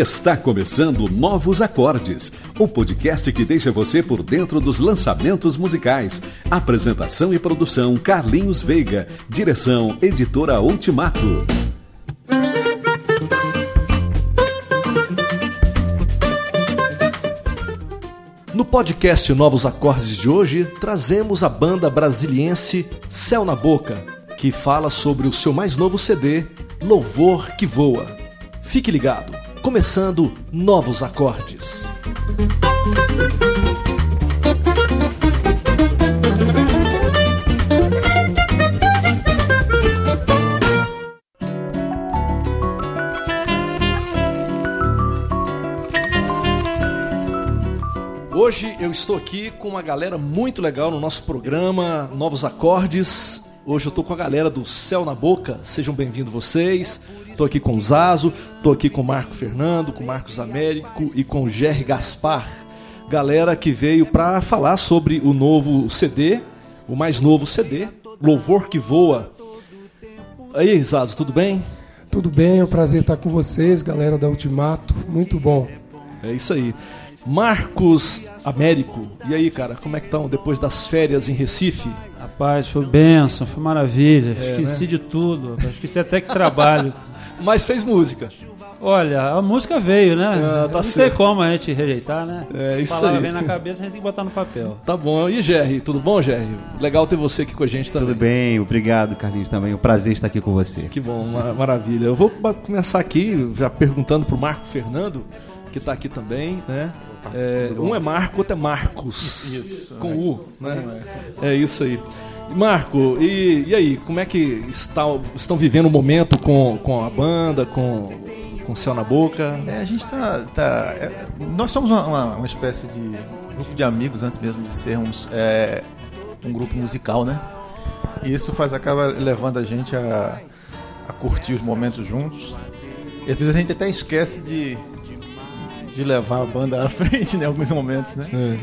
Está começando Novos Acordes, o podcast que deixa você por dentro dos lançamentos musicais. Apresentação e produção Carlinhos Veiga, direção Editora Ultimato. No podcast Novos Acordes de hoje, trazemos a banda brasiliense Céu na Boca, que fala sobre o seu mais novo CD, Louvor que Voa. Fique ligado começando novos acordes. Hoje eu estou aqui com uma galera muito legal no nosso programa Novos Acordes. Hoje eu estou com a galera do Céu na Boca. Sejam bem-vindos vocês. Estou aqui com o Zazo, estou aqui com o Marco Fernando, com o Marcos Américo e com o Jerry Gaspar. Galera que veio para falar sobre o novo CD, o mais novo CD, Louvor que Voa. Aí, Zazo, tudo bem? Tudo bem, é um prazer estar com vocês, galera da Ultimato. Muito bom. É isso aí. Marcos Américo, e aí, cara, como é que estão depois das férias em Recife? Rapaz, foi benção, foi maravilha. É, Esqueci né? de tudo. Esqueci até que trabalho. Mas fez música. Olha, a música veio, né? Ah, tá Não certo. tem como a gente rejeitar, né? É, isso a palavra aí. vem na cabeça, a gente tem que botar no papel. Tá bom. E Jerry, tudo bom, Jerry? Legal ter você aqui com a gente também. Tudo bem, obrigado, Carlinhos, também. Um prazer estar aqui com você. Que bom, ma- maravilha. Eu vou começar aqui já perguntando pro Marco Fernando, que está aqui também, né? É, um é Marco, outro é Marcos. Isso. Com U, né? É isso aí. Marco, e, e aí, como é que está, estão vivendo o momento com, com a banda, com, com o Céu na Boca? É, a gente tá. tá- é, nós somos uma, uma- uma espécie de grupo de amigos antes mesmo de sermos é, um grupo musical, né? E isso faz acaba levando a gente a, a curtir os momentos juntos. E às vezes a gente até esquece de, de levar a banda à frente em alguns momentos, né? É,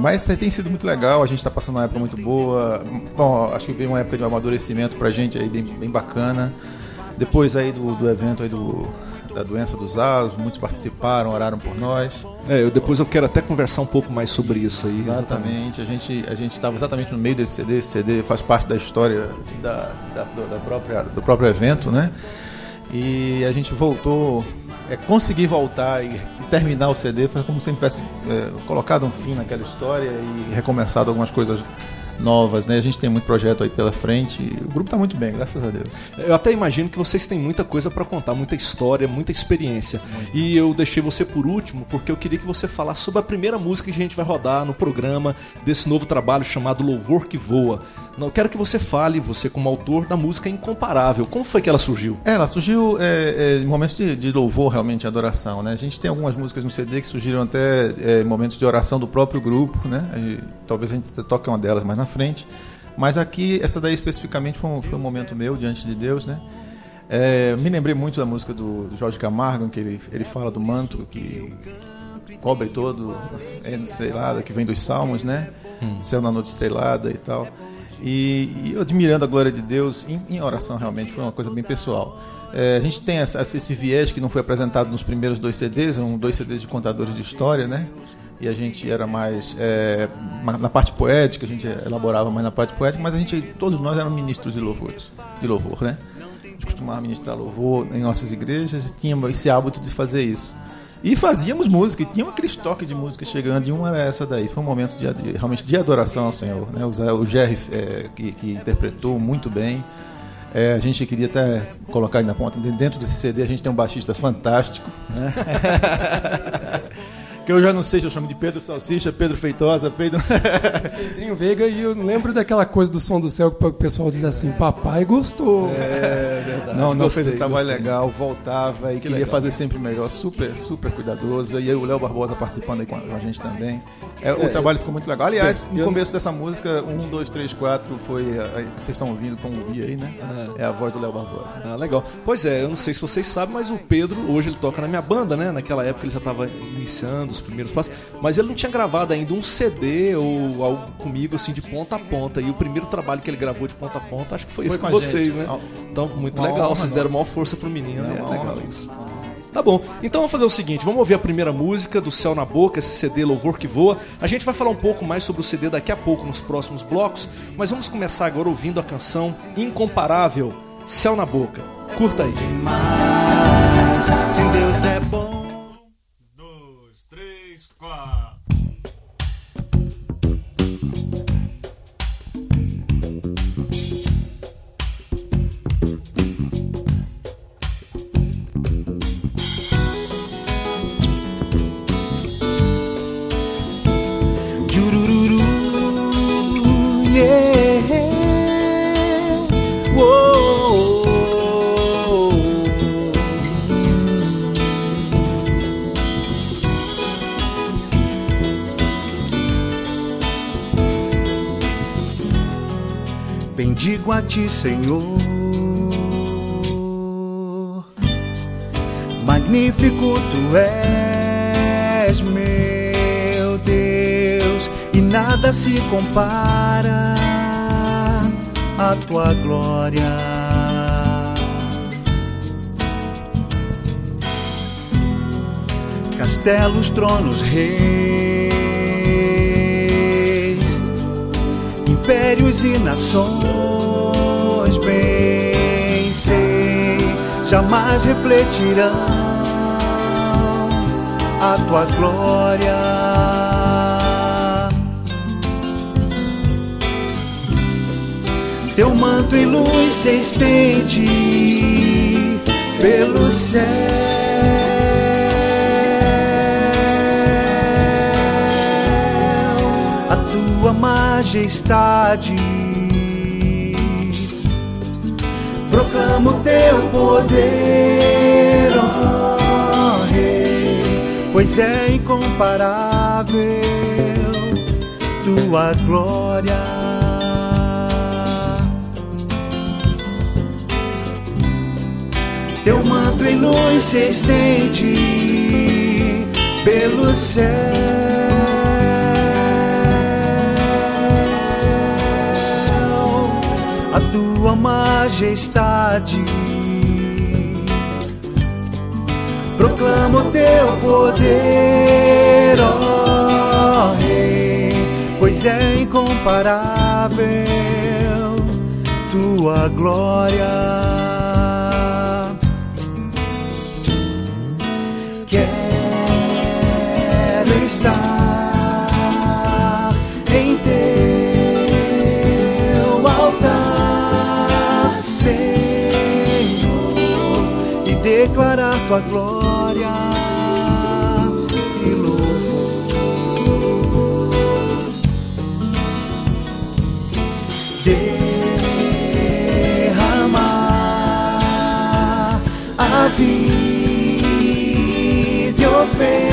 mas tem sido muito legal, a gente está passando uma época muito boa. Bom, acho que veio uma época de amadurecimento pra gente aí bem, bem bacana. Depois aí do, do evento aí do, da doença dos asos, muitos participaram, oraram por nós. É, eu, depois eu quero até conversar um pouco mais sobre isso aí. Exatamente, a gente a gente estava exatamente no meio desse CD, esse CD faz parte da história da, da, da própria, do próprio evento, né? E a gente voltou, é, conseguir voltar e, e terminar o CD foi como se tivesse é, colocado um fim naquela história e recomeçado algumas coisas novas, né? A gente tem muito projeto aí pela frente o grupo está muito bem, graças a Deus. Eu até imagino que vocês têm muita coisa para contar, muita história, muita experiência. E eu deixei você por último porque eu queria que você falasse sobre a primeira música que a gente vai rodar no programa desse novo trabalho chamado Louvor que Voa. Eu quero que você fale, você como autor, da música Incomparável. Como foi que ela surgiu? É, ela surgiu é, é, em momentos de, de louvor, realmente, de adoração, né? A gente tem algumas músicas no CD que surgiram até é, em momentos de oração do próprio grupo, né? E talvez a gente toque uma delas mais na frente. Mas aqui, essa daí especificamente foi um, foi um momento meu diante de Deus, né? É, me lembrei muito da música do, do Jorge Camargo, que ele, ele fala do manto que cobre todo, é, estrelada, que vem dos salmos, né? Céu na noite estrelada e tal. E, e admirando a glória de Deus em, em oração, realmente, foi uma coisa bem pessoal. É, a gente tem essa, esse viés que não foi apresentado nos primeiros dois CDs, eram dois CDs de contadores de história, né? E a gente era mais é, na parte poética, a gente elaborava mais na parte poética, mas a gente, todos nós éramos ministros de louvores, de louvor, né? A gente costumava ministrar louvor em nossas igrejas tínhamos esse hábito de fazer isso. E fazíamos música, e tinha aquele estoque de música chegando, e uma era essa daí. Foi um momento de, realmente de adoração ao Senhor. Né? O Jerry, é, que, que interpretou muito bem. É, a gente queria até colocar aí na ponta. Dentro desse CD a gente tem um baixista fantástico. Né? que eu já não sei se eu chamo de Pedro Salsicha, Pedro Feitosa, Pedro. Pedrinho Veiga e eu lembro daquela coisa do som do céu que o pessoal diz assim, papai gostou. É verdade. Não, não Gostei, fez um trabalho gostei. legal, voltava e queria legal. fazer sempre melhor, super, super cuidadoso. E aí o Léo Barbosa participando aí com a, com a gente também. É, o É, trabalho ficou muito legal. Aliás, eu- no começo dessa música, um, dois, três, quatro, foi. a- a- vocês estão ouvindo, como ouvir aí, né? É a voz do Léo Barbosa. Ah, legal. Pois é, eu não sei se vocês sabem, mas o Pedro, hoje ele toca na minha banda, né? Naquela época ele já estava iniciando os primeiros passos, mas ele não tinha gravado ainda um CD ou algo comigo, assim, de ponta a ponta. E o primeiro trabalho que ele gravou de ponta a ponta, acho que foi, Foi esse com vocês, gente. né? Então, muito uma legal, honra vocês deram maior força pro menino, É é legal isso. Tá bom. Então vamos fazer o seguinte, vamos ouvir a primeira música do Céu na Boca, esse CD Louvor que Voa. A gente vai falar um pouco mais sobre o CD daqui a pouco nos próximos blocos, mas vamos começar agora ouvindo a canção Incomparável, Céu na Boca. Curta aí. Se Deus é bom. Bendigo a ti, Senhor. Magnífico tu és, meu Deus, e nada se compara à tua glória. Castelos, tronos, reis impérios e nações, bem sei, jamais refletirão a tua glória. Teu manto em luz se estende pelo céu majestade. Proclamo teu poder, ó Rei, pois é incomparável tua glória. Teu manto em luz se estende pelo céu, majestade. Proclamo teu poder, ó Rei, pois é incomparável tua glória. Tua glória e louvor. Derramar a vida e oferecer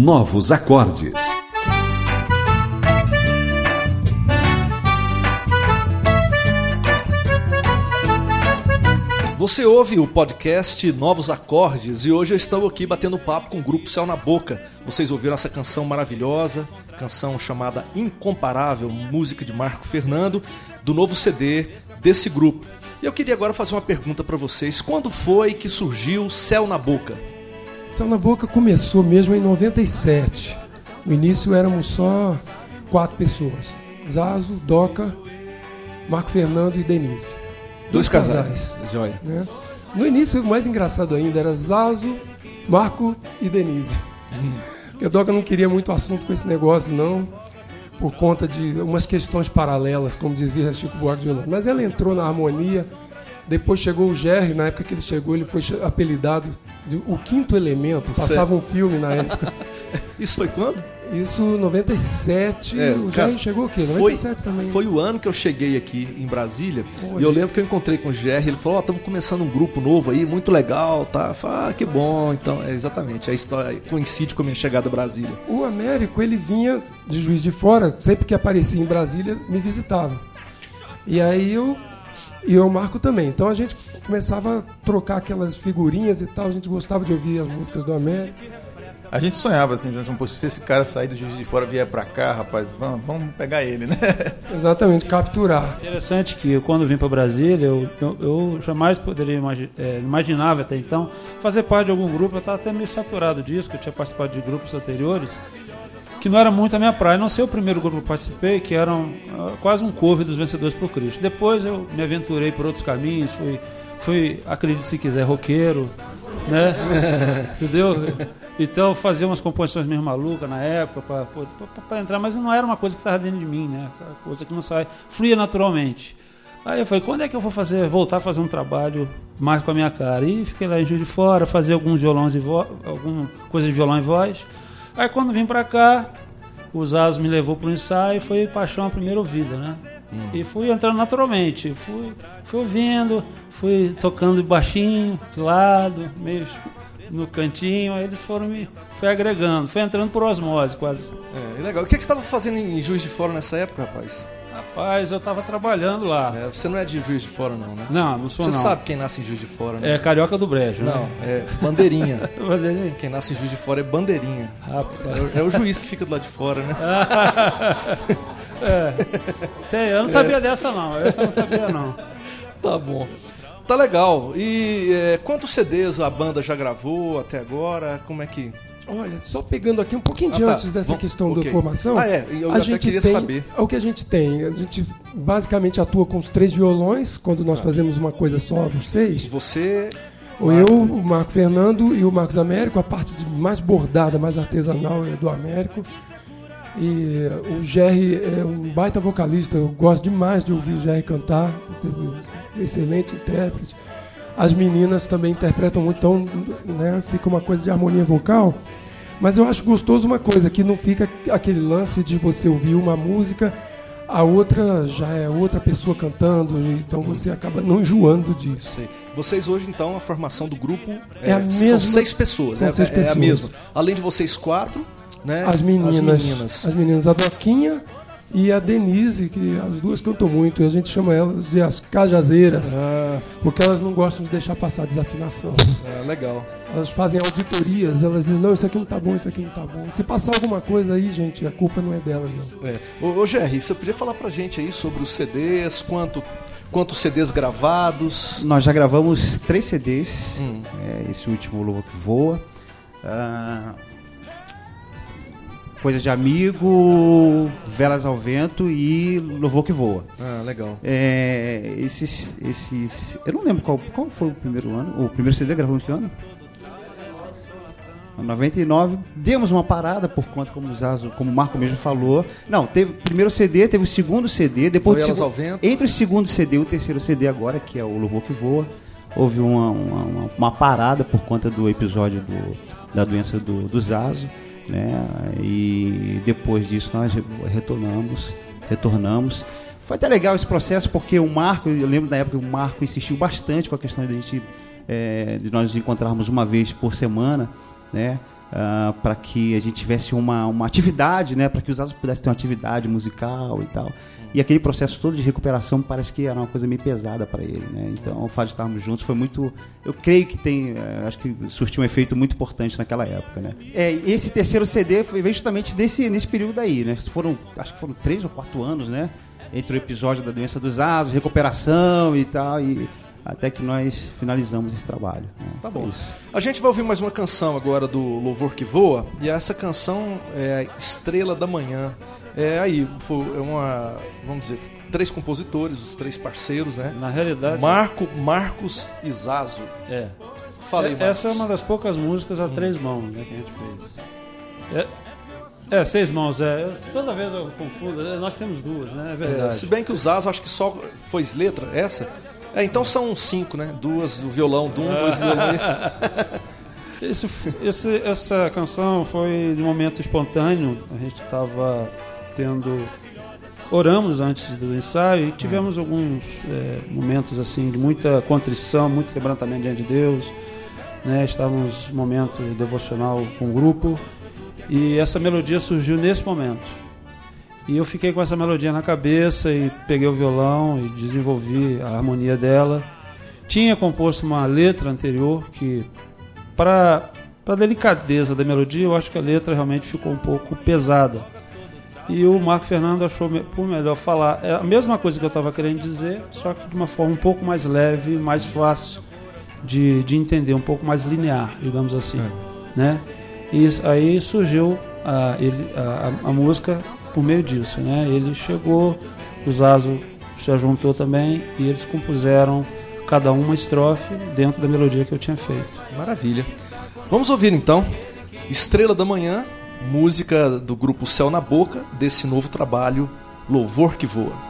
Novos acordes. Você ouve o podcast Novos Acordes e hoje eu estou aqui batendo papo com o grupo Céu na Boca. Vocês ouviram essa canção maravilhosa, canção chamada Incomparável, música de Marco Fernando, do novo CD desse grupo. E eu queria agora fazer uma pergunta para vocês: quando foi que surgiu Céu na Boca? Céu na Boca começou mesmo em 97. No início éramos só quatro pessoas: Zazo, Doca, Marco Fernando e Denise. Dois casais. casais. Joia. né? No início, o mais engraçado ainda era Zazo, Marco e Denise. Porque o Doca não queria muito assunto com esse negócio, não, por conta de umas questões paralelas, como dizia Chico Buarque de Holanda. Mas ela entrou na harmonia. Depois chegou o Jerry, na época que ele chegou, ele foi apelidado o quinto elemento. Passava um filme na época. Isso foi quando? Isso 97. É, o cara, chegou o quê? Foi, 97 também. foi o ano que eu cheguei aqui em Brasília Olha. e eu lembro que eu encontrei com o GR, ele falou, ó, estamos começando um grupo novo aí, muito legal, tá? Eu falei, ah, que bom, então, é exatamente, a história coincide com a minha chegada a Brasília. O Américo, ele vinha de Juiz de Fora, sempre que aparecia em Brasília, me visitava. E aí eu e eu Marco também. Então a gente começava a trocar aquelas figurinhas e tal, a gente gostava de ouvir as músicas do Américo. A gente sonhava assim, "Poxa, se esse cara sair do Juiz de Fora vier pra cá, rapaz, vamos, vamos pegar ele, né? Exatamente, capturar. Interessante que eu, quando vim para Brasília, eu, eu, eu jamais poderia imagi é, imaginava até então fazer parte de algum grupo. Eu estava até meio saturado disso, que eu tinha participado de grupos anteriores, que não era muito a minha praia. Não sei o primeiro grupo que eu participei, que era um, ah, quase um cover dos Vencedores por Cristo. Depois eu me aventurei por outros caminhos, fui, fui acredite se quiser, roqueiro, né? Entendeu? Então fazia umas composições meio malucas na época para entrar, mas não era uma coisa que estava dentro de mim, né? Aquela coisa que não sai, fluía naturalmente. Aí eu falei, quando é que eu vou fazer, voltar a fazer um trabalho mais com a minha cara? E fiquei lá em Juiz de Fora, fazia alguns violões e voz, alguma coisa de violão e voz. Aí quando vim pra cá, o Zazo me levou pro ensaio e foi paixão à primeira ouvida, né? E fui entrando naturalmente, fui, fui ouvindo, fui tocando baixinho, de lado, meio no cantinho, aí eles foram me foi agregando, foi entrando por osmose quase. É, legal. O que, que você estava fazendo em Juiz de Fora nessa época, rapaz? Rapaz, eu tava trabalhando lá. É, você não é de Juiz de Fora, não, né? Não, não sou Você não. sabe quem nasce em Juiz de Fora, né? É carioca do brejo, Não, né? é bandeirinha. Bandeirinha. Quem nasce em Juiz de Fora é bandeirinha. Rapaz. É, o- é o juiz que fica do lado de fora, né? Tem, eu não sabia dessa não, essa eu não sabia não. Tá bom. Tá legal. E é, quantos CDs a banda já gravou até agora? Como é que. Olha, só pegando aqui um pouquinho de Ah, tá. antes dessa Bom, questão ok. da formação. Ah, é, eu a até gente queria tem, saber. É o que a gente tem. A gente basicamente atua com os três violões, quando nós fazemos uma coisa só, seis. Você. Ou eu, o Marco Fernando e o Marcos Américo, a parte de mais bordada, mais artesanal é do Américo. E o Jerry é um baita vocalista, eu gosto demais de ouvir o Jerry cantar, excelente intérprete. As meninas também interpretam muito, então né, fica uma coisa de harmonia vocal. Mas eu acho gostoso uma coisa, que não fica aquele lance de você ouvir uma música, a outra já é outra pessoa cantando, então você acaba não enjoando disso. Sei. Vocês hoje, então, a formação do grupo É a são mesma- seis pessoas, são é, seis é a pessoas. mesma. Além de vocês quatro, né? As meninas, As meninas. as meninas, a Doquinha e a Denise, que as duas cantam muito, e a gente chama elas de as cajazeiras, Ah, porque elas não gostam de deixar passar desafinação. é, legal. Elas fazem auditorias, elas dizem, não, isso aqui não tá bom, isso aqui não tá bom. Se passar alguma coisa aí, gente, a culpa não é delas, não. É. Ô, ô Jerry, você podia falar pra gente aí sobre os CDs, quanto, quantos CDs gravados? Nós já gravamos três CDs, Hum. é, esse último Lobo que Voa. Ah, Coisa de Amigo, Velas ao Vento e Louvor que Voa. Ah, legal. É, esses, esses. Eu não lembro qual, qual foi o primeiro ano. O primeiro CD gravou que ano? 99. Demos uma parada por conta, como o Zazo, como o Marco mesmo falou. Não, teve o primeiro CD, teve o segundo CD, depois Foi do segu- ao Vento. Entre o segundo CD e o terceiro CD agora, que é o Louvor que Voa, houve uma, uma, uma- uma parada por conta do episódio do- da doença do, do Zazo, né? E depois disso nós re- retornamos, retornamos. Foi até legal esse processo porque o Marco, eu lembro da época que o Marco insistiu bastante com a questão de a gente eh, de nós nos encontrarmos uma vez por semana, né? para que a gente tivesse uma, uma atividade, né, para que os Asas pudessem ter uma atividade musical e tal. E aquele processo todo de recuperação parece que era uma coisa meio pesada para ele, né? Então, o fato de estarmos juntos foi muito, eu creio que tem, eh, acho que surtiu um efeito muito importante naquela época, né? É, esse terceiro CD foi justamente nesse nesse período aí, né? Foram, acho que foram três ou quatro anos, né? Entre o episódio da doença dos asos, recuperação e tal, e até que nós finalizamos esse trabalho. né? Tá bom. Isso. A gente vai ouvir mais uma canção agora do Louvor que Voa, e essa canção é Estrela da Manhã. É aí, foi é uma, vamos dizer, três compositores, os três parceiros, né? Na realidade, Marco, Marcos e Zazo. é. Falei, É, Marcos. Essa é uma das poucas músicas a três mãos né, que a gente fez. É, é, seis mãos, é. Toda vez eu confundo. é, Nós temos duas, né? É É, verdade. se bem que o Zazo, acho que só foi letra, essa. É, então são cinco, né? Duas do violão, de um, dois do violão. Esse, esse- essa canção foi de um momento espontâneo. A gente estava tendo. Oramos antes do ensaio e tivemos alguns é, momentos assim de muita contrição, muito quebrantamento diante de Deus. Né? Estávamos em momento devocional com o grupo e essa melodia surgiu nesse momento. E eu fiquei com essa melodia na cabeça e peguei o violão e desenvolvi a harmonia dela. Tinha composto uma letra anterior que para a delicadeza da melodia, eu acho que a letra realmente ficou um pouco pesada. E o Marco Fernando achou por melhor falar é a mesma coisa que eu estava querendo dizer, só que de uma forma um pouco mais leve, mais fácil de, de entender, um pouco mais linear, digamos assim, né? E isso- aí surgiu a, ele, a, a- música por meio disso, né? Ele chegou, o Zazo se juntou também e eles compuseram cada um uma estrofe dentro da melodia que eu tinha feito. Maravilha. Vamos ouvir então Estrela da Manhã, música do grupo Céu na Boca, desse novo trabalho Louvor que Voa.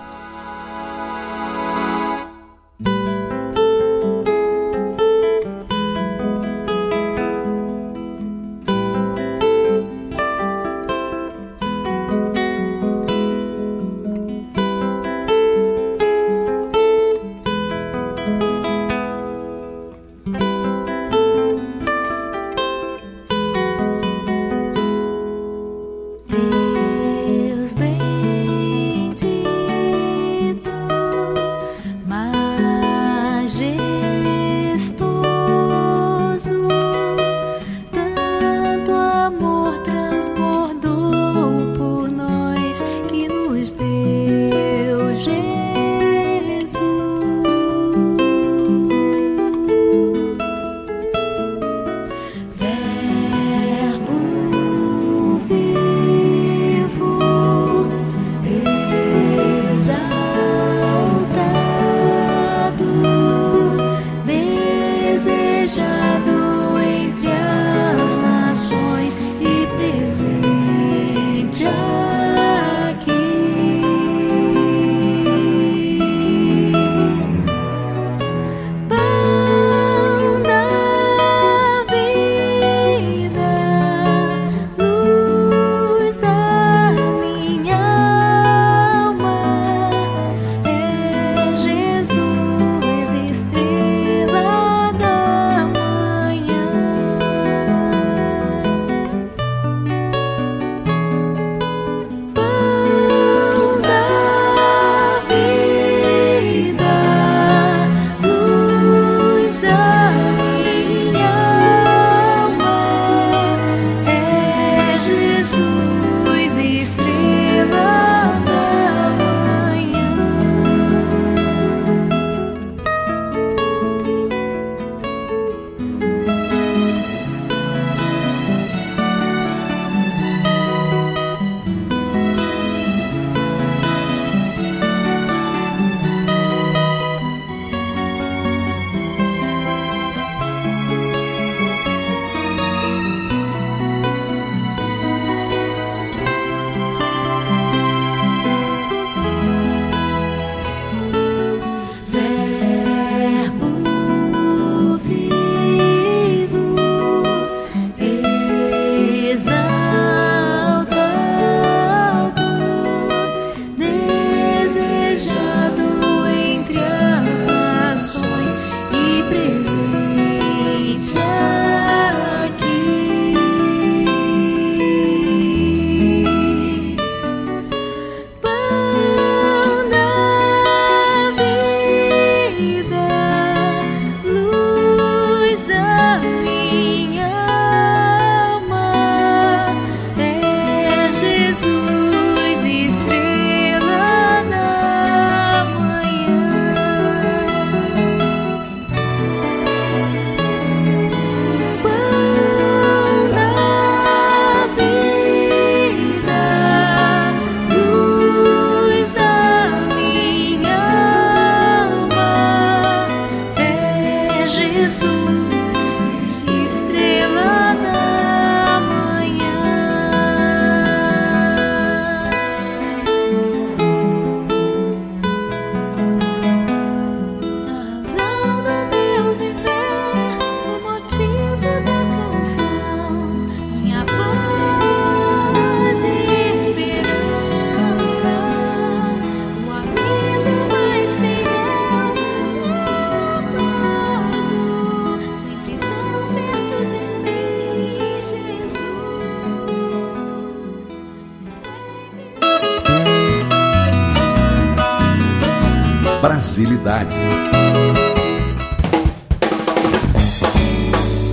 Brasilidade.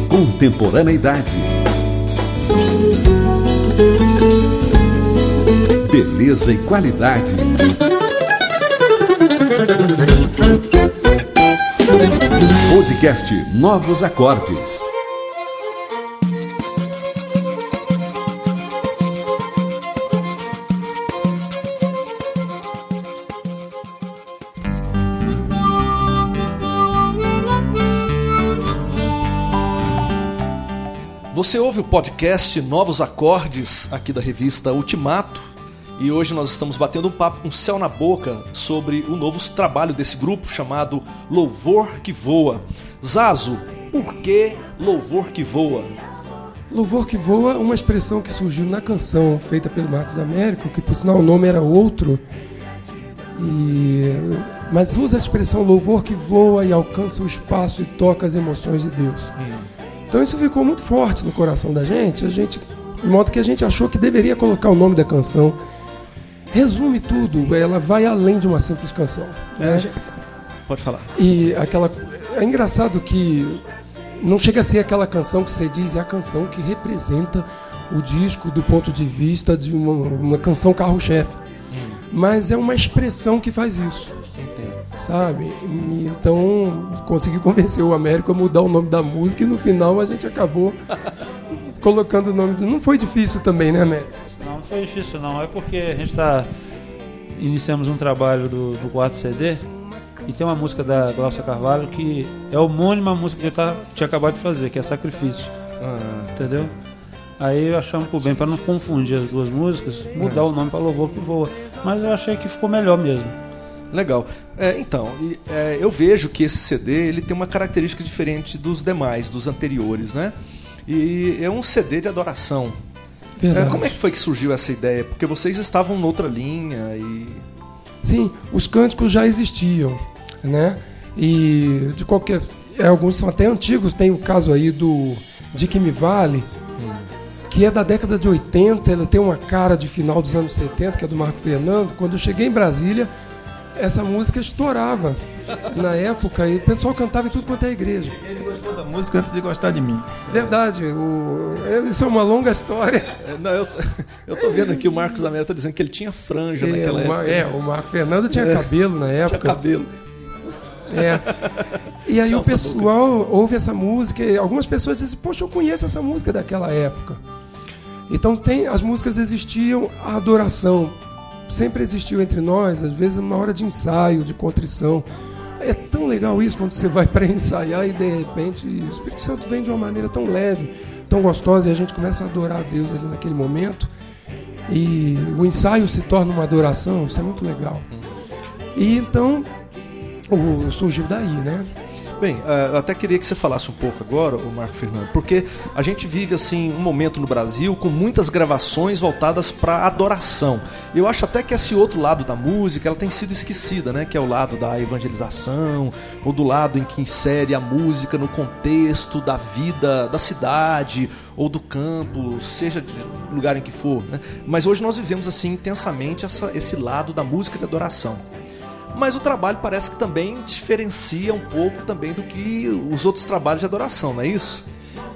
Contemporaneidade. Beleza e qualidade. Podcast Novos Acordes. Você ouve o podcast Novos Acordes aqui da revista Ultimato e hoje nós estamos batendo um papo com céu na boca sobre o novo trabalho desse grupo chamado Louvor que Voa. Zazo, por que Louvor que Voa? Louvor que voa é uma expressão que surgiu na canção feita pelo Marcos Américo, que por sinal o nome era outro. E... Mas usa a expressão louvor que voa e alcança o espaço e toca as emoções de Deus. Então isso ficou muito forte no coração da gente, a gente, de modo que a gente achou que deveria colocar o nome da canção. Resume tudo, ela vai além de uma simples canção. né? Pode falar. E aquela. É engraçado que não chega a ser aquela canção que você diz, é a canção que representa o disco do ponto de vista de uma, uma canção carro-chefe. Mas é uma expressão que faz isso. Sabe? E então consegui convencer o Américo a mudar o nome da música e no final a gente acabou colocando o nome. Do... Não foi difícil também, né, Américo? Não, não foi difícil não. É porque a gente está iniciamos um trabalho do, do quarto CD e tem uma música da Glaucia Carvalho que é homônima à música que ele tá, tinha acabado de fazer, que é Sacrifício. Entendeu? Aí achamos por bem, para não confundir as duas músicas, mudar o nome para Louvor que Voa. Mas eu achei que ficou melhor mesmo. Legal. É, então, é, eu vejo que esse CD ele tem uma característica diferente dos demais, dos anteriores, né? E é um CD de adoração. É, como é que foi que surgiu essa ideia? Porque vocês estavam noutra linha e. Sim, os cânticos já existiam, né? E de qualquer. é, alguns são até antigos, tem o caso aí do De Que Me Vale, que é da década de 80, ele tem uma cara de final dos anos 70, que é do Marco Fernando. Quando eu cheguei em Brasília, essa música estourava na época e o pessoal cantava em tudo quanto é igreja. Ele gostou da música antes de gostar de mim. Verdade, o, isso é uma longa história. É, Não, eu, tô- eu tô vendo aqui o Marcos da Mera tá dizendo que ele tinha franja É, naquela época. é, o Marco Fernando tinha É. cabelo na Tinha época. cabelo. É. E aí Calça o pessoal ouve essa música e algumas pessoas dizem, poxa, eu conheço essa música daquela época. Então tem, as músicas existiam, a adoração sempre existiu entre nós, às vezes uma hora de ensaio, de contrição. É tão legal isso quando você vai para ensaiar e de repente o Espírito Santo vem de uma maneira tão leve, tão gostosa e a gente começa a adorar a Deus ali naquele momento. E o ensaio se torna uma adoração, isso é muito legal. E então o, surgiu daí, né? Bem, eh, eu até queria que você falasse um pouco agora, o Marco Fernando, porque a gente vive assim um momento no Brasil com muitas gravações voltadas para adoração. Eu acho até que esse outro lado da música ela tem sido esquecida, né? Que é o lado da evangelização ou do lado em que insere a música no contexto da vida da cidade ou do campo, seja de lugar em que for. Né? Mas hoje nós vivemos assim intensamente essa- esse lado da música de adoração. Mas o trabalho parece que também diferencia um pouco também do que os outros trabalhos de adoração, não é isso?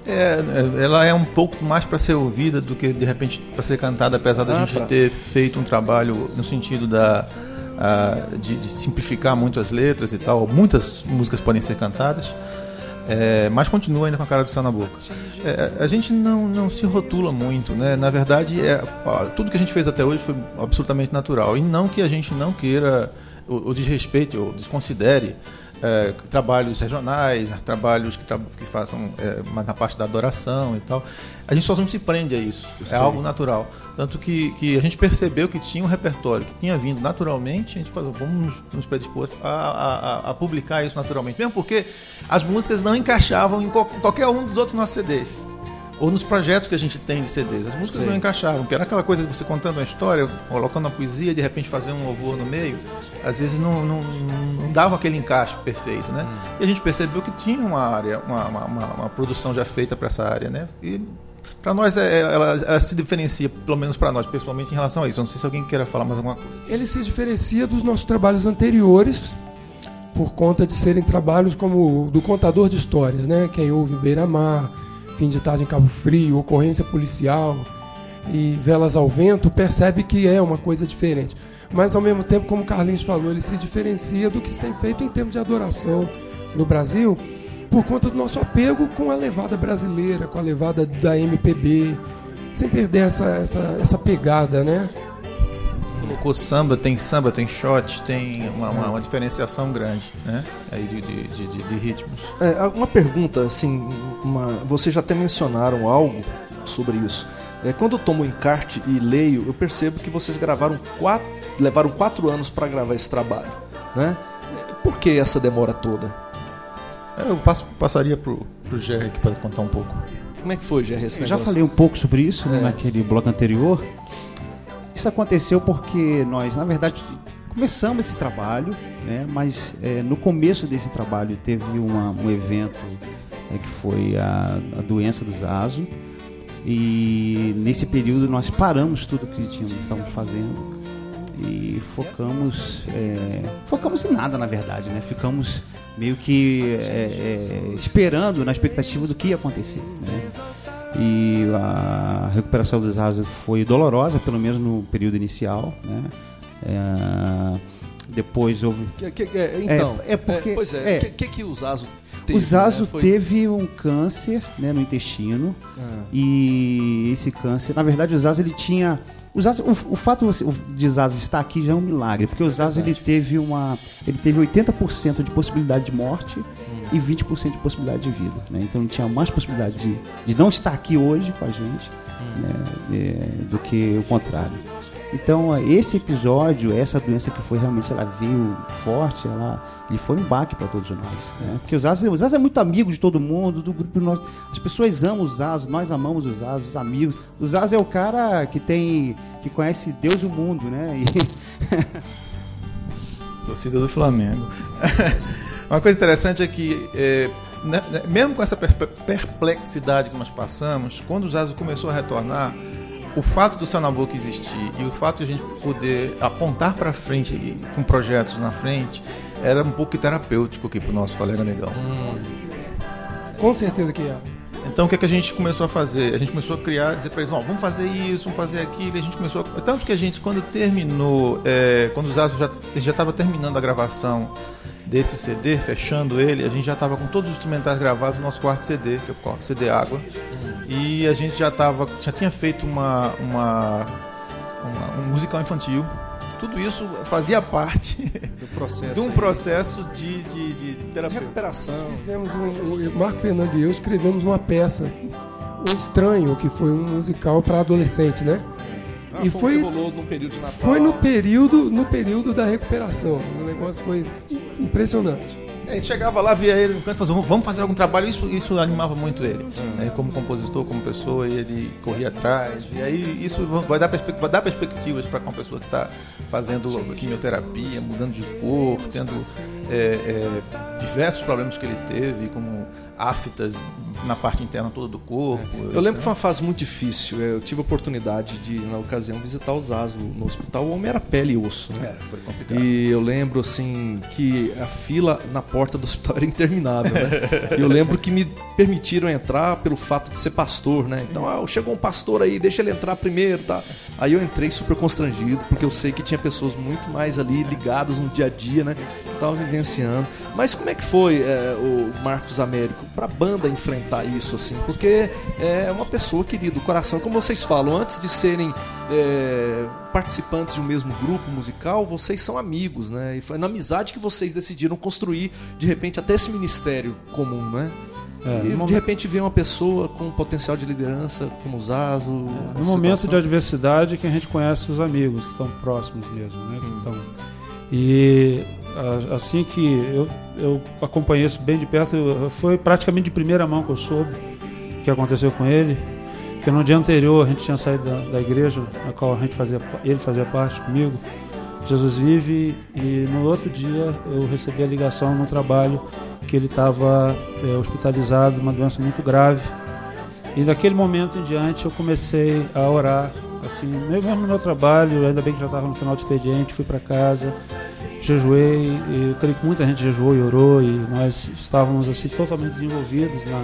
É, é, ela é um pouco mais para ser ouvida do que de repente para ser cantada, apesar da Ah, gente tá. ter feito um trabalho no sentido da ah, de, de simplificar muito as letras e tal. Muitas músicas podem ser cantadas, é, mas continua ainda com a cara do céu na boca. É, a gente não, não se rotula muito, né? Na verdade, é, tudo que a gente fez até hoje foi absolutamente natural. E não que a gente não queira ou, ou desrespeite ou desconsidere é, trabalhos regionais, trabalhos que, tra- que façam é, mais na parte da adoração e tal. A gente só não se prende a isso. É algo natural. Tanto que, que a gente percebeu que tinha um repertório que tinha vindo naturalmente, a gente falou, vamos nos, predispor a, a- a- publicar isso naturalmente. Mesmo porque as músicas não encaixavam em qual- qualquer um dos outros nossos CDs. Ou nos projetos que a gente tem de CDs. As músicas Sei. não encaixavam, que era aquela coisa de você contando uma história, colocando uma poesia e de repente fazer um louvor no meio. Às vezes não, não, não- dava aquele encaixe perfeito, né? E a gente percebeu que tinha uma área, uma, uma, uma- uma produção já feita para essa área, né? E para nós é- ela, ela se diferencia, pelo menos para nós, pessoalmente, em relação a isso. Não sei se alguém queira falar mais alguma coisa. Ele se diferencia dos nossos trabalhos anteriores, por conta de serem trabalhos como o do contador de histórias, né? Quem ouve Beira-Mar, Fim de Tarde em Cabo Frio, Ocorrência Policial e Velas ao Vento, percebe que é uma coisa diferente. Mas ao mesmo tempo, como o Carlinhos falou, ele se diferencia do que se tem feito em termos de adoração no Brasil, por conta do nosso apego com a levada brasileira, com a levada da MPB, sem perder essa, essa, essa pegada, né? Colocou samba, tem samba, tem shot, tem uma, uma, uma diferenciação grande, né? Aí de, de, de, de- de ritmos. É, uma pergunta, assim, uma, vocês já até mencionaram algo sobre isso. É, quando eu tomo o encarte e leio, eu percebo que vocês gravaram quatro, levaram quatro anos para gravar esse trabalho, né? Por que essa demora toda? Eu passo, passaria pro, pro Jerry aqui para contar um pouco. Como é que foi, Jerry, esse Eu já negócio? falei um pouco sobre isso né, É. naquele bloco anterior. Isso aconteceu porque nós, na verdade, começamos esse trabalho, né, mas é, no começo desse trabalho teve uma- um evento é, que foi a, a doença do Zazo. E nesse período nós paramos tudo que tínhamos, estávamos fazendo e focamos é, focamos em nada na verdade né ficamos meio que é, é, esperando na expectativa do que ia acontecer né? E a recuperação do Zazo foi dolorosa pelo menos no período inicial né? É, depois houve Que- que- é, então, É, é porque- pois é, é. o que, que, que o Zazo teve? o Zazo né? Foi- teve um câncer né, no intestino Ah. e esse câncer, na verdade, o Zazo ele tinha. O, Zazo, o, o fato de Zazo estar aqui já é um milagre, porque o Zazo ele teve uma. Ele teve 80% de possibilidade de morte e 20% de possibilidade de vida. Né? Então ele tinha mais possibilidade de, de não estar aqui hoje com a gente né, é, do que o contrário. Então é, esse episódio, essa doença que foi realmente, ela veio forte, ela, ele foi um baque para todos nós. Né? Porque o Zazo, o Zazo é muito amigo de todo mundo, do grupo nosso. As pessoas amam o Zazo, nós amamos o Zazo, os amigos. O Zazo é o cara que tem, que conhece Deus e o mundo, né? E, Torcida do Flamengo. Uma coisa interessante é que, é, né, né, mesmo com essa perplexidade que nós passamos, quando o Zazo começou a retornar, o fato do Céu na Boca existir e o fato de a gente poder apontar para frente e- com projetos na frente era um pouco terapêutico aqui para o nosso colega Negão. Com certeza que é. Então o que, é que a gente começou a fazer? A gente começou a criar, dizer para eles, "Ó, vamos fazer isso, vamos fazer aquilo. E a gente começou a... Tanto que a gente, quando terminou, é, quando o Zazo já ele já estava terminando a gravação desse CD, fechando ele, a gente já estava com todos os instrumentais gravados no nosso quarto CD, que é o quarto CD Água. E a gente já tava, já tinha feito uma, uma, uma- um musical infantil. Tudo isso fazia parte do processo. de um aí. processo de, de, de terapia. recuperação. Fizemos um, o Marco Fernando e eu escrevemos uma peça, O Estranho, que foi um musical para adolescente, né? Ah, E foi, no período de Natal. Foi no período, no período da recuperação. O negócio foi impressionante. A gente chegava lá, via ele no canto e falava, vamos fazer algum trabalho. Isso, isso animava muito ele. né, como compositor, como pessoa, e ele corria atrás. E aí isso vai dar, perspe- vai dar perspectivas para uma pessoa que está fazendo quimioterapia, mudando de cor, tendo é, é, diversos problemas que ele teve, como aftas na parte interna toda do corpo. Eu lembro que foi uma fase muito difícil. Eu tive a oportunidade de, na ocasião, visitar o Zazo no hospital. O homem era pele e osso, né? É, foi complicado. E eu lembro, assim, que a fila na porta do hospital era interminável, né? E eu lembro que me permitiram entrar pelo fato de ser pastor, né? Então, ah, chegou um pastor aí, deixa ele entrar primeiro, tá? Aí eu entrei super constrangido, porque eu sei que tinha pessoas muito mais ali ligadas no dia a dia, né? Estavam vivenciando. Mas como é que foi é, o Marcos Américo pra banda enfrentar isso, assim? Porque é uma pessoa querida, do coração. Como vocês falam, antes de serem é, participantes de um mesmo grupo musical, vocês são amigos, né? E foi na amizade que vocês decidiram construir, de repente, até esse ministério comum, né? É, e no de momento- repente vê uma pessoa com potencial de liderança, como o Zazo. No momento de adversidade que a gente conhece os amigos que estão próximos mesmo, né? que estão- E assim que eu, eu acompanhei isso bem de perto, foi praticamente de primeira mão que eu soube o que aconteceu com ele. Que no dia anterior a gente tinha saído da, da igreja na qual a gente fazia, ele fazia parte comigo, Jesus vive, e no outro dia eu recebi a ligação no trabalho que ele estava é, hospitalizado, uma doença muito grave. E daquele momento em diante eu comecei a orar, assim, mesmo no meu trabalho, ainda bem que já estava no final do expediente, fui para casa, jejuei, e eu creio que muita gente jejuou e orou, e nós estávamos assim totalmente desenvolvidos na,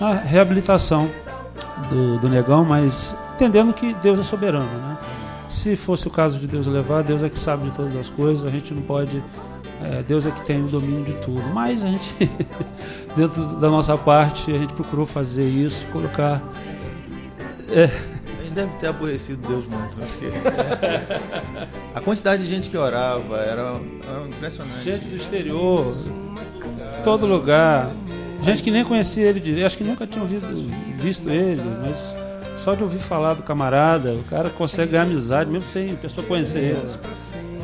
na reabilitação do, do negão, mas entendendo que Deus é soberano, né? Se fosse o caso de Deus levar, Deus é que sabe de todas as coisas, a gente não pode. é, Deus é que tem o domínio de tudo. Mas a gente, dentro da nossa parte, a gente procurou fazer isso, colocar. É, deve ter aborrecido Deus muito. Acho que... A quantidade de gente que orava era, era impressionante. gente do exterior, todo lugar, gente que nem conhecia ele, de- acho que nunca tinha ouvido, visto ele, mas só de ouvir falar do camarada, o cara consegue ganhar amizade, mesmo sem a pessoa conhecer ele.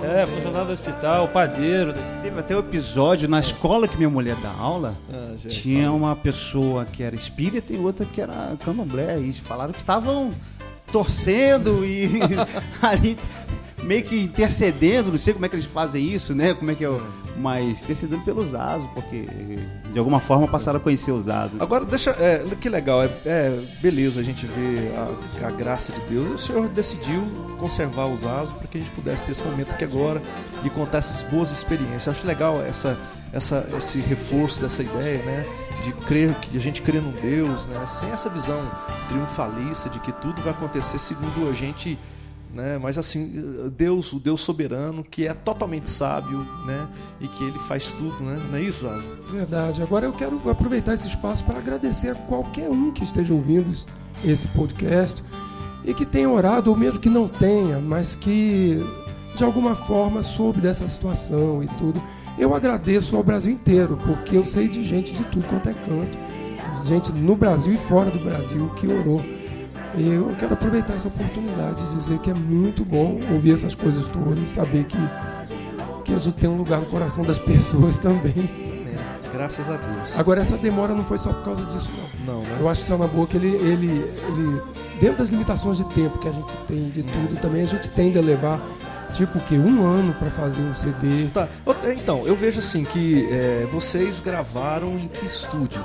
É, funcionário do hospital, padeiro, Teve até o episódio na escola que minha mulher dá aula. Ah, gente. Tinha uma pessoa que era espírita e outra que era candomblé. E falaram que estavam torcendo e ali meio que intercedendo. Não sei como é que eles fazem isso, né? Como é que é o. Mas intercedendo pelos asos, porque de alguma forma passaram a conhecer os asos. Agora, deixa. É, que legal, é, é beleza a gente ver a, a graça de Deus. O Senhor decidiu conservar os asos para que a gente pudesse ter esse momento aqui agora e contar essas boas experiências. Eu acho legal essa, essa, esse reforço dessa ideia, né? De crer que a gente crê num Deus, né? Sem essa visão triunfalista de que tudo vai acontecer segundo a gente. Né? Mas assim, Deus, o Deus soberano, que é totalmente sábio, né? E que ele faz tudo, né? Não é isso, Zaza? Verdade. Agora eu quero aproveitar esse espaço para agradecer a qualquer um que esteja ouvindo esse podcast e que tenha orado, ou mesmo que não tenha, mas que de alguma forma soube dessa situação e tudo. Eu agradeço ao Brasil inteiro, porque eu sei de gente de tudo quanto é canto, gente no Brasil e fora do Brasil que orou. E eu quero aproveitar essa oportunidade de dizer que é muito bom ouvir essas coisas todas e saber que, que a gente tem um lugar no coração das pessoas também. É, graças a Deus. Agora essa demora não foi só por causa disso, não. Não, né? Eu acho que o Céu na Boca, ele, ele, ele, dentro das limitações de tempo que a gente tem de tudo, também a gente tende a levar, tipo, o quê? Um ano para fazer um CD. Tá. Ô, Então, eu vejo assim que é, vocês gravaram em que estúdio?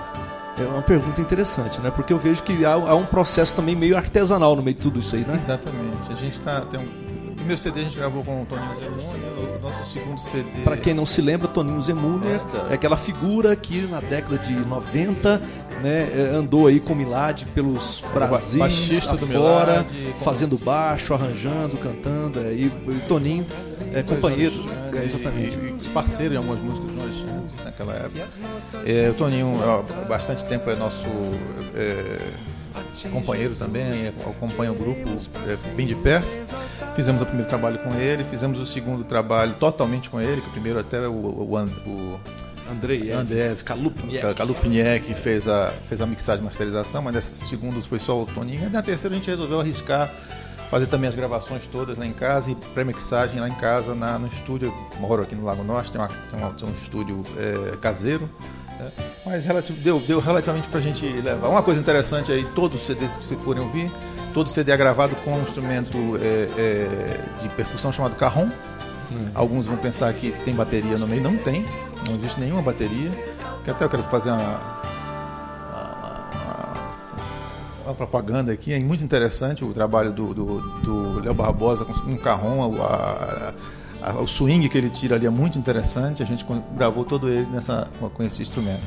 É uma pergunta interessante, né? Porque eu vejo que há, há um processo também meio artesanal no meio de tudo isso aí, né? Exatamente. A gente tá. Tem um... O primeiro CD a gente gravou com o Toninho Zemune, o nosso segundo CD. Pra quem não se lembra, Toninho Zemuner é aquela figura que na década de 90 né, é, andou aí com Milad pelos Brasis afora, como- fazendo baixo, arranjando, cantando. é, e, e Toninho é companheiro. É, exatamente. E, parceiro em algumas músicas nós naquela época. É, o Toninho, há bastante tempo é nosso é, companheiro também, acompanha o grupo é, bem de perto. Fizemos o primeiro trabalho com ele, fizemos o segundo trabalho totalmente com ele, que o primeiro até o, o, And- o Andrei, André Calupniek. Calupniek fez a, fez a mixagem e masterização, mas nessa segunda foi só o Toninho. E na terceira a gente resolveu arriscar, fazer também as gravações todas lá em casa e pré-mixagem lá em casa, na, no estúdio. Eu Moro aqui no Lago Norte, tem, uma, tem, uma- tem um estúdio é, caseiro. né? Mas relativo, deu, deu relativamente pra gente levar. Uma coisa interessante aí, todos os CDs que vocês forem ouvir, todo CD é gravado com um instrumento é, é, de percussão chamado carrom. Alguns vão pensar que tem bateria no meio, não tem, não existe nenhuma bateria. Que até eu quero fazer uma, uma, uma propaganda aqui, é muito interessante o trabalho do, do, do Léo Barbosa com um carrom, a- a- o swing que ele tira ali é muito interessante, a gente gravou todo ele nessa, com esse instrumento.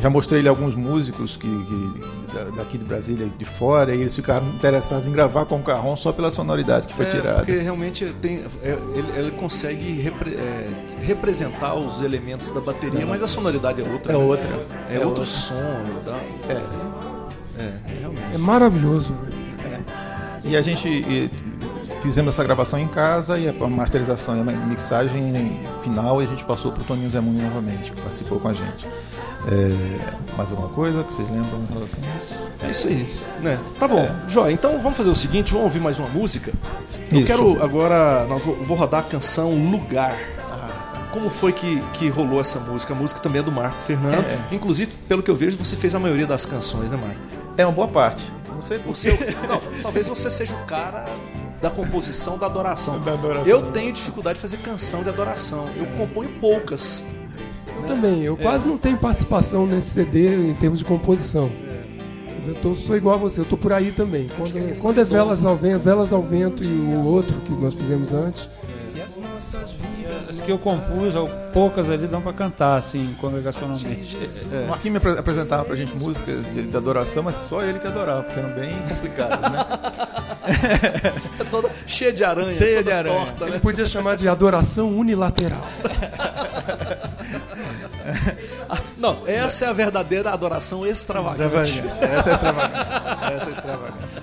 Já mostrei ele alguns músicos que, que- da- daqui de Brasília e de fora, e eles ficaram interessados em gravar com o carrom só pela sonoridade que foi É, tirada. Porque realmente tem, é, ele, ele consegue repre- é, representar os elementos da bateria, mas a sonoridade é outra. É né? outra. É, É outro outra. som. Tá? É. É, realmente. É maravilhoso. E a gente e, fizemos essa gravação em casa e a masterização e a mixagem final e a gente passou para o Toninho Zemuni novamente, que participou com a gente. É, mais alguma coisa que vocês lembram? É isso aí, né? Tá bom, Joia, então vamos fazer o seguinte, vamos ouvir mais uma música. Eu Isso. quero agora, vou, rodar a canção Lugar. Como foi que, que rolou essa música? A música também é do Marco Fernando. Inclusive, pelo que eu vejo, você fez a maioria das canções, né, Marco? É uma boa parte. Não sei por Você, não, talvez você seja o cara da composição da adoração. Eu tenho dificuldade de fazer canção de adoração. Eu componho poucas. Eu também, eu quase não tenho participação nesse CD em termos de composição. Eu tô, sou igual a você, eu tô por aí também. Quando, quando é Velas ao Vento, Velas ao Vento e o outro que nós fizemos antes, que eu compus, poucas ali dão pra cantar, assim, congregacionalmente. O Marquinhos me apre- apresentava pra gente músicas de, de adoração, mas só ele que adorava, porque eram bem complicadas, né? É toda cheia de aranha, Cheia toda de aranha. torta, Ele né? podia chamar de adoração unilateral. Não, essa é a verdadeira adoração extravagante. Essa é extravagante. Essa é extravagante.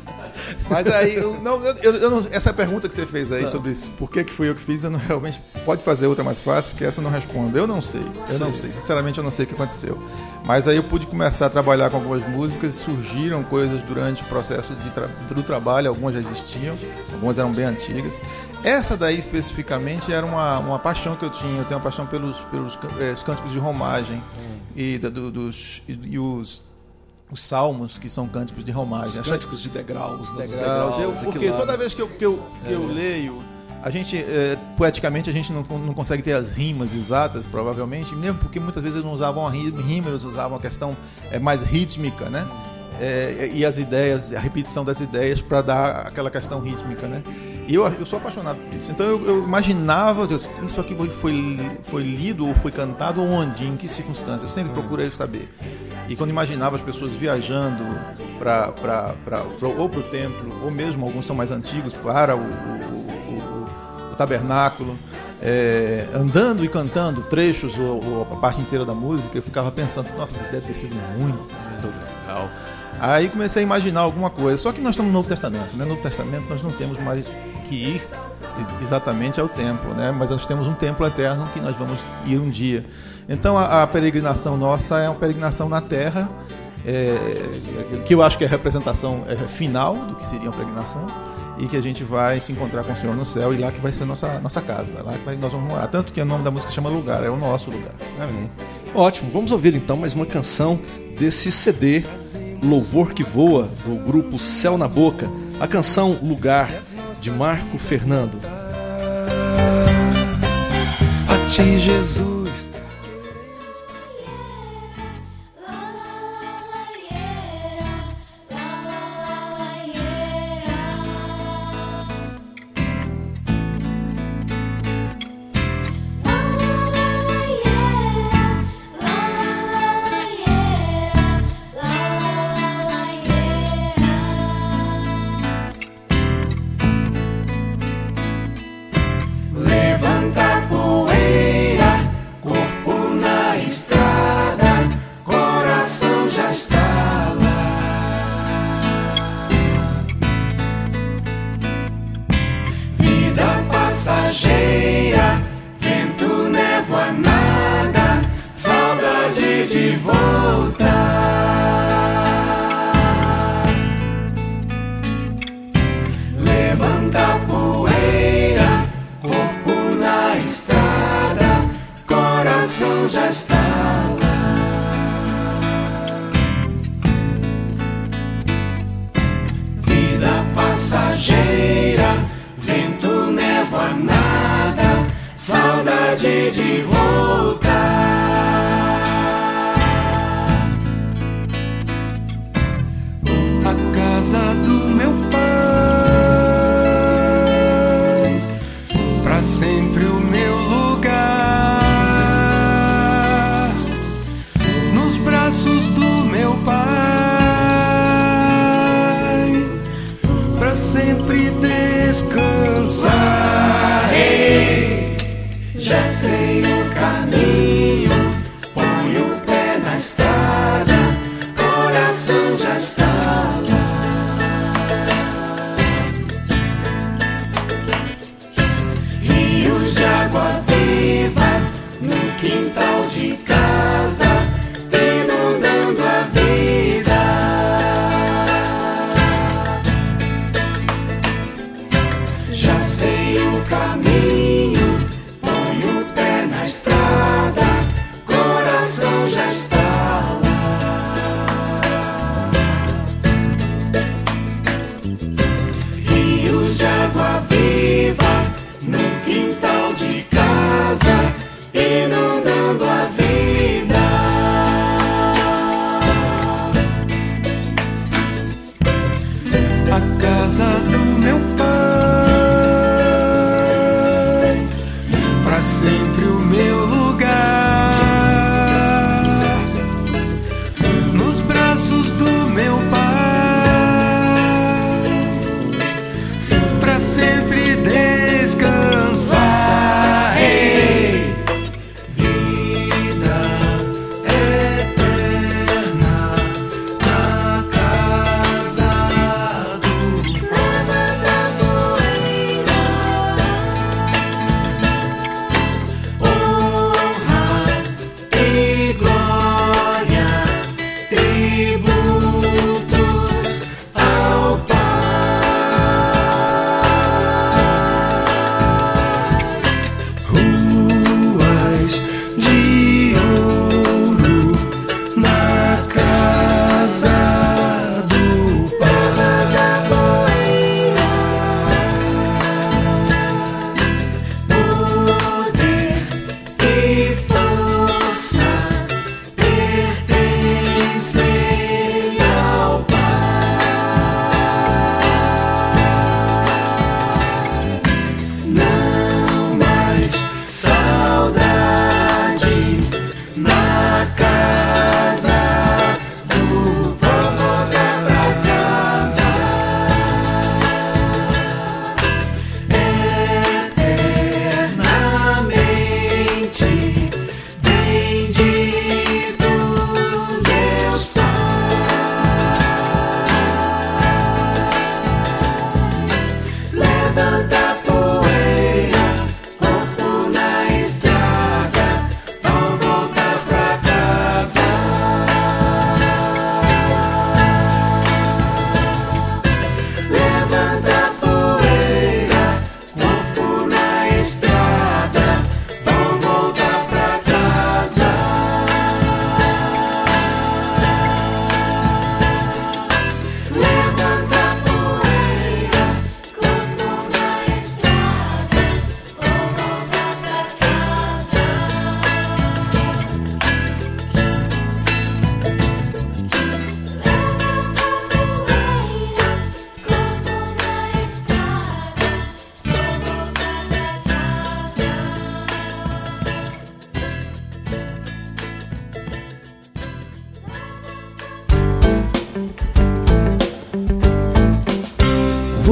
Mas aí, eu, não, eu, eu- não- essa pergunta que você fez aí sobre isso, por que, que fui eu que fiz, eu não realmente. Pode fazer outra mais fácil, porque essa eu não respondo. Eu não sei. Eu não sei. Sinceramente, eu não sei o que aconteceu. Mas aí eu pude começar a trabalhar com algumas músicas e surgiram coisas durante o processo de tra- do trabalho, algumas já existiam, algumas eram bem antigas. Essa daí especificamente era uma, uma paixão que eu tinha. Eu tenho uma paixão pelos, pelos os cânticos de romagem e, da- do- dos, e, e os, os salmos, que são cânticos de romagem. Os cânticos de degraus, né? Os degraus. Eu- porque toda vez que eu, que eu, que eu leio, a gente, eh, poeticamente, a gente não, não consegue ter as rimas exatas, provavelmente, mesmo porque muitas vezes eles não usavam a ri- rima, eles usavam a questão eh, mais rítmica, né? Eh, e as ideias, a repetição das ideias para dar aquela questão rítmica, né? E eu, eu sou apaixonado por isso. Então eu, eu imaginava, eu disse, isso aqui foi, foi, foi lido ou foi cantado onde, em que circunstância? Eu sempre procurei saber. E quando imaginava as pessoas viajando pra, pra, pra, pra- ou para o templo, ou mesmo alguns são mais antigos, para o, o- o- o- o tabernáculo, é, andando e cantando trechos ou, ou a parte inteira da música, eu ficava pensando, nossa, isso deve ter sido muito legal. Aí comecei a imaginar alguma coisa. Só que nós estamos no Novo Testamento, né? No Novo Testamento nós não temos mais que ir ex- exatamente ao templo, né? Mas nós temos um templo eterno que nós vamos ir um dia. Então a, a peregrinação nossa é uma peregrinação na Terra, é, que eu acho que é a representação é, final do que seria uma peregrinação e que a gente vai se encontrar com o Senhor no céu e lá que vai ser nossa nossa casa, lá que nós vamos morar. Tanto que o nome da música chama Lugar, é o nosso lugar. Amém. Ótimo, vamos ouvir então mais uma canção desse CD Louvor que Voa, do grupo Céu na Boca. A canção Lugar, de Marco Fernando. A ti, Jesus.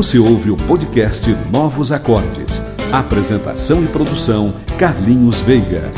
Você ouve o podcast Novos Acordes. Apresentação e produção Carlinhos Veiga.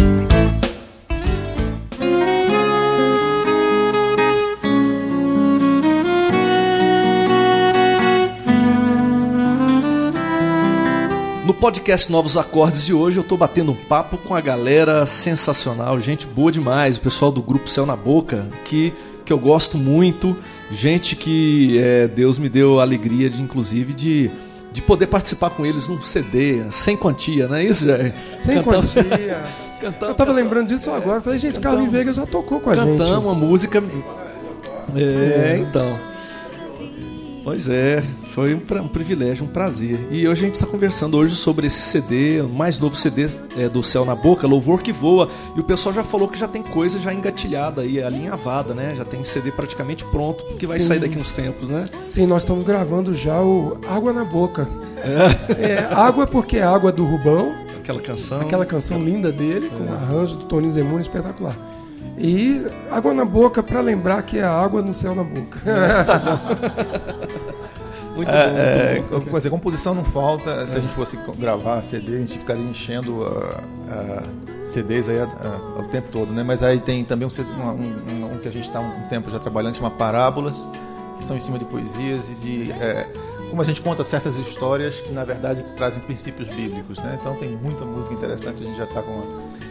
No podcast Novos Acordes de hoje eu tô batendo um papo com a galera sensacional, gente boa demais, o pessoal do grupo Céu na Boca, que, que eu gosto muito, gente que é, Deus me deu a alegria de, inclusive, de, de poder participar com eles num CD, sem quantia, não é isso, Jair? Sem Cantamos- quantia. Cantamos- Eu tava lembrando disso agora. Falei, gente, Carlinhos Veiga já tocou com a gente. Cantamos uma música. É, então. Pois é, foi um, um privilégio, um prazer. E hoje a gente está conversando hoje sobre esse CD, o mais novo CD é, do Céu na Boca, Louvor que Voa. E o pessoal já falou que já tem coisa já engatilhada aí, alinhavada, né? Já tem CD praticamente pronto, que vai Sim. sair daqui uns tempos, né? Sim, nós estamos gravando já o Água na Boca. É, água porque é água do Rubão, Aquela canção. aquela canção linda dele, com o arranjo do Toninho Zemuni, espetacular. E água na boca para lembrar que é água no céu na boca. Muito bom. É, é, quer dizer, composição não falta. Se a gente fosse gravar CD, a gente ficaria enchendo ah, ah, CDs aí ah, o tempo todo, né? Mas aí tem também um, uma- um- um que a gente está um tempo já trabalhando, que chama Parábolas, que são em cima de poesias e de é, como a gente conta certas histórias que na verdade trazem princípios bíblicos, né? Então tem muita música interessante, a gente já está com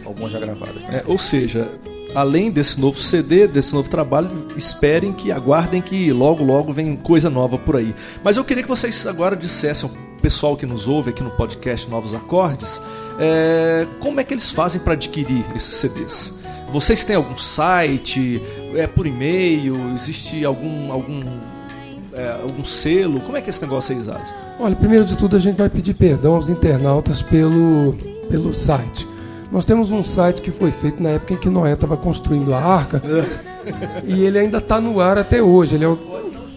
algumas já gravadas. É, ou seja, além desse novo CD, desse novo trabalho, esperem que aguardem que logo logo vem coisa nova por aí. Mas eu queria que vocês agora dissessem ao pessoal que nos ouve aqui no podcast Novos Acordes, é, como é que eles fazem para adquirir esses CDs? Vocês têm algum site? É por e-mail? Existe algum algum é, algum selo? Como é que é esse negócio aí, Zazo? Olha, primeiro de tudo a gente vai pedir perdão aos internautas pelo, pelo site. Nós temos um site que foi feito na época em que Noé estava construindo a arca e ele ainda está no ar até hoje. Ele é o,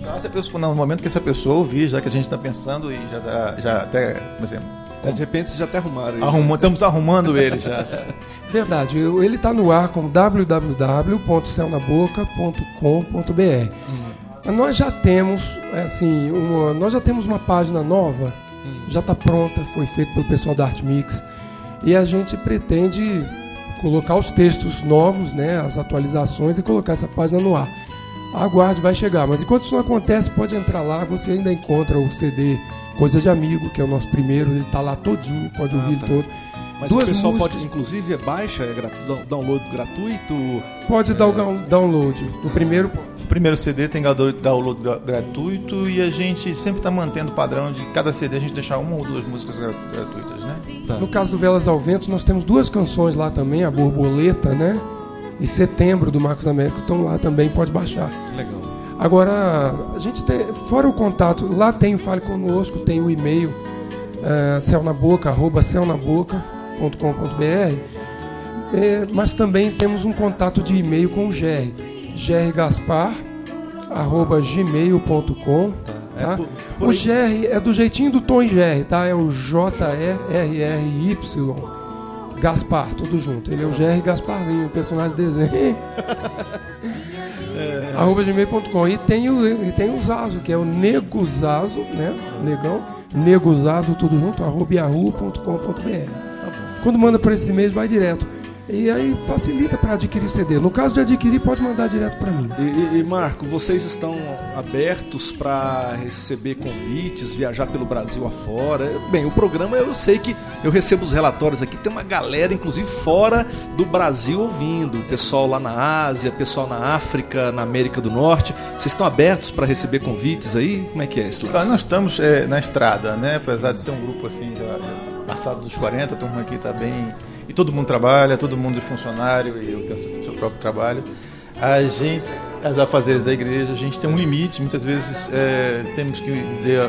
Então, essa pessoa, no momento que essa pessoa ouvir, já que a gente está pensando e já, tá- já até, por exemplo, É, de repente vocês já até arrumaram arruma- estamos arrumando ele já. Verdade, ele está no ar como www.celnaboca.com.br. Nós já temos, é assim, uma, nós já temos uma página nova, já está pronta, foi feita pelo pessoal da Art Mix e a gente pretende colocar os textos novos, né, as atualizações e colocar essa página no ar. Aguarde, vai chegar. Mas enquanto isso não acontece, pode entrar lá, você ainda encontra o CD Coisa de Amigo, que é o nosso primeiro, ele está lá todinho, pode Ah, ouvir tá. ele todo. Mas Duas o pessoal músicas. pode, inclusive, é baixa, é gratu- down- download gratuito. Pode dar o down- download do primeiro. O primeiro CD tem download download gra- gratuito e a gente sempre está mantendo o padrão de cada CD a gente deixar uma ou duas músicas gra- gratuitas, né? No caso do Velas ao Vento, nós temos duas canções lá também, a Borboleta, né? E Setembro do Marcos Américo estão lá também, pode baixar. Legal. Agora, a gente tem, fora o contato, lá tem o Fale Conosco, tem o e-mail, uh, celnaboca, arroba celnaboca.com.br, é, mas também temos um contato de e-mail com o GR, grgaspar, arroba gmail.com, É tá? por- por O GR é do jeitinho do Tom e Jerry, tá? É o J-E-R-R-Y Gaspar, tudo junto. Ele é o GR Gasparzinho, o personagem de desenho. Arroba gmail.com. E tem o, e tem o Zazo, que é o Nego Zazo, né? Negão. Nego Zazo, tudo junto, arroba yahoo.com.br. Quando manda por esse e-mail, vai direto. E aí facilita para adquirir o CD. No caso de adquirir, pode mandar direto para mim. E, e- Marco, vocês estão abertos para receber convites, viajar pelo Brasil afora? Bem, o programa eu sei que eu recebo os relatórios aqui, tem uma galera, inclusive fora do Brasil, ouvindo. Pessoal lá na Ásia, pessoal na África, na América do Norte. Vocês estão abertos para receber convites aí? Como é que é esse lance? nós estamos é, na estrada, né? Apesar de ser um grupo assim, já, já passado dos 40, a turma aqui está bem. E todo mundo trabalha, todo mundo é funcionário e eu tenho o seu, próprio trabalho. A gente, as afazeres da igreja, a gente tem um limite. Muitas vezes é, temos que dizer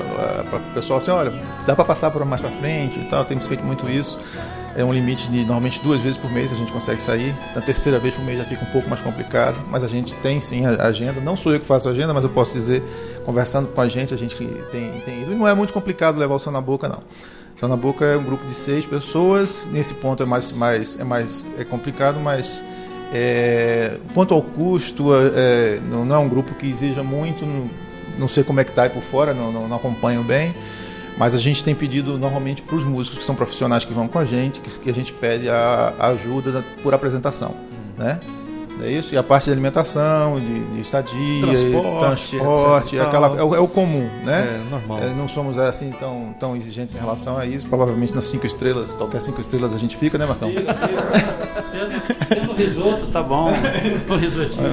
para o pessoal assim: olha, dá para passar para mais para frente e tal. Temos feito muito isso. É um limite de normalmente duas vezes por mês a gente consegue sair. Na terceira vez por mês já fica um pouco mais complicado, mas a gente tem sim a agenda. Não sou eu que faço a agenda, mas eu posso dizer, conversando com a gente, a gente tem, tem ido. E não é muito complicado levar o som na boca, não. Boca é um grupo de seis pessoas. Nesse ponto é mais, mais, é mais é complicado, mas é, quanto ao custo, é, não, não é um grupo que exija muito. no- não sei como é que tá aí por fora, não, não, não acompanho bem. Mas a gente tem pedido normalmente para os músicos que são profissionais que vão com a gente, que, que a gente pede a, a ajuda da- por apresentação, né? É isso, e a parte de alimentação, de, de estadia, Transporte, transporte, etc e aquela, é, o, é o comum, né? É, normal. É, não somos assim tão, tão exigentes em relação a isso. Provavelmente nas cinco estrelas, qualquer cinco estrelas a gente fica, né, Marcão? Tendo risoto, tá bom. O risotinho.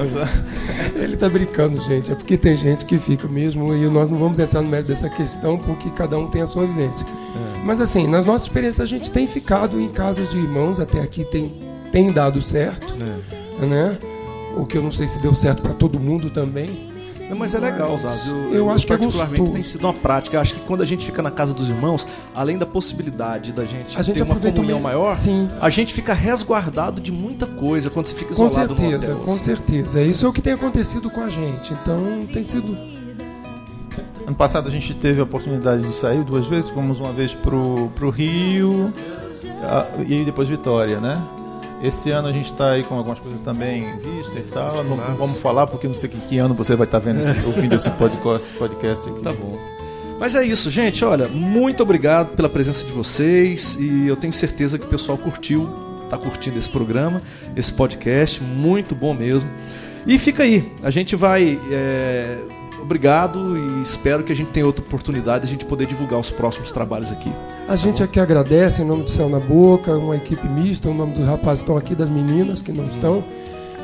Ele tá brincando, gente. É porque tem gente que fica mesmo e nós não vamos entrar no mérito dessa questão porque cada um tem a sua vivência. Mas assim, nas nossas experiências a gente tem ficado em casas de irmãos, até aqui tem, tem dado certo, né? O que eu não sei se deu certo para todo mundo também. Não, mas é legal, Zazo. Eu acho que é particularmente gostoso. tem sido uma prática. Eu acho que quando a gente fica na casa dos irmãos, além da possibilidade da gente, A gente ter uma aproveita comunhão o- maior, Sim. a gente fica resguardado de muita coisa quando você fica Com isolado no certeza, hotel. com certeza. Isso é o que tem acontecido com a gente. Então tem sido. Ano passado a gente teve a oportunidade de sair duas vezes. Fomos uma vez pro, pro Rio a- e aí depois Vitória, né? Esse ano a gente está aí com algumas coisas também em vista e tal. Não, não vamos falar porque não sei que, que ano você vai estar vendo esse, ouvindo esse podcast, podcast aqui. Tá bom. Mas é isso, gente. Olha, muito obrigado pela presença de vocês e eu tenho certeza que o pessoal curtiu, tá curtindo esse programa, esse podcast, muito bom mesmo. E fica aí, a gente vai. é, Obrigado e espero que a gente tenha outra oportunidade de a gente poder divulgar os próximos trabalhos aqui. A gente aqui agradece em nome do Céu na Boca, uma equipe mista, o nome dos rapazes que estão aqui, das meninas que não estão.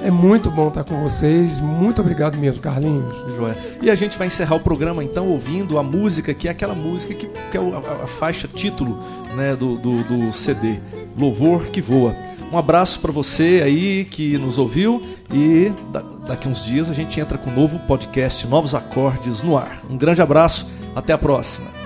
É muito bom estar com vocês. Muito obrigado mesmo, Carlinhos. Joia. E a gente vai encerrar o programa então ouvindo a música, que é aquela música que, que é o- a, a faixa título né, do, do, do CD, Louvor que Voa. Um abraço para você aí que nos ouviu e da- daqui uns dias a gente entra com um novo podcast, Novos Acordes no ar. Um grande abraço, até a próxima.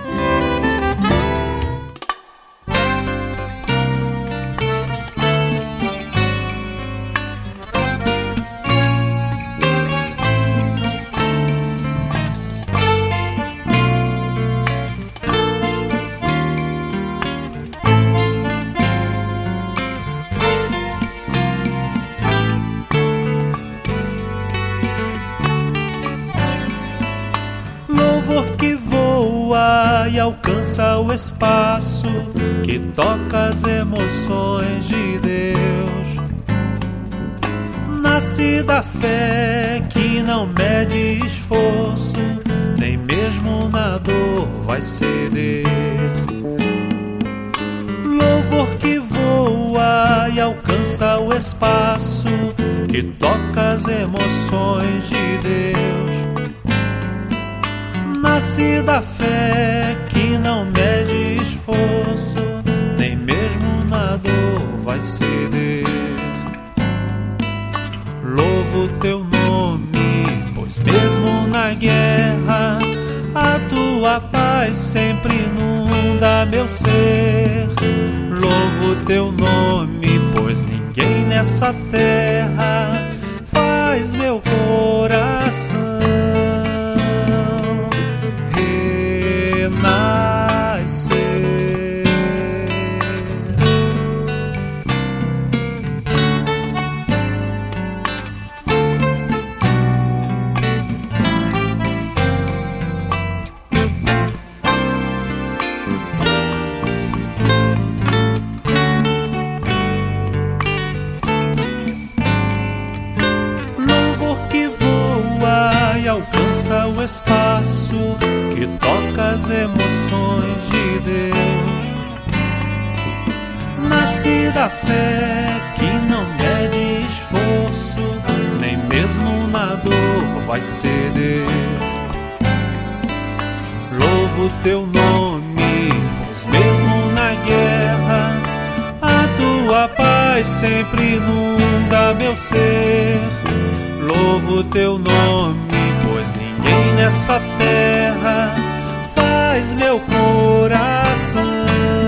Toca as emoções de Deus. Nasce da fé que não mede esforço, nem mesmo na dor vai ceder. Louvor que voa e alcança o espaço, que toca as emoções de Deus nasce da fé que não mede vai ceder. Louvo teu nome, pois mesmo na guerra a tua paz sempre inunda meu ser. Louvo teu nome, pois ninguém nessa terra faz meu coração fé que não mede esforço, nem mesmo na dor vai ceder. Louvo teu nome, pois mesmo na guerra a tua paz sempre inunda meu ser. Louvo teu nome, pois ninguém nessa terra faz meu coração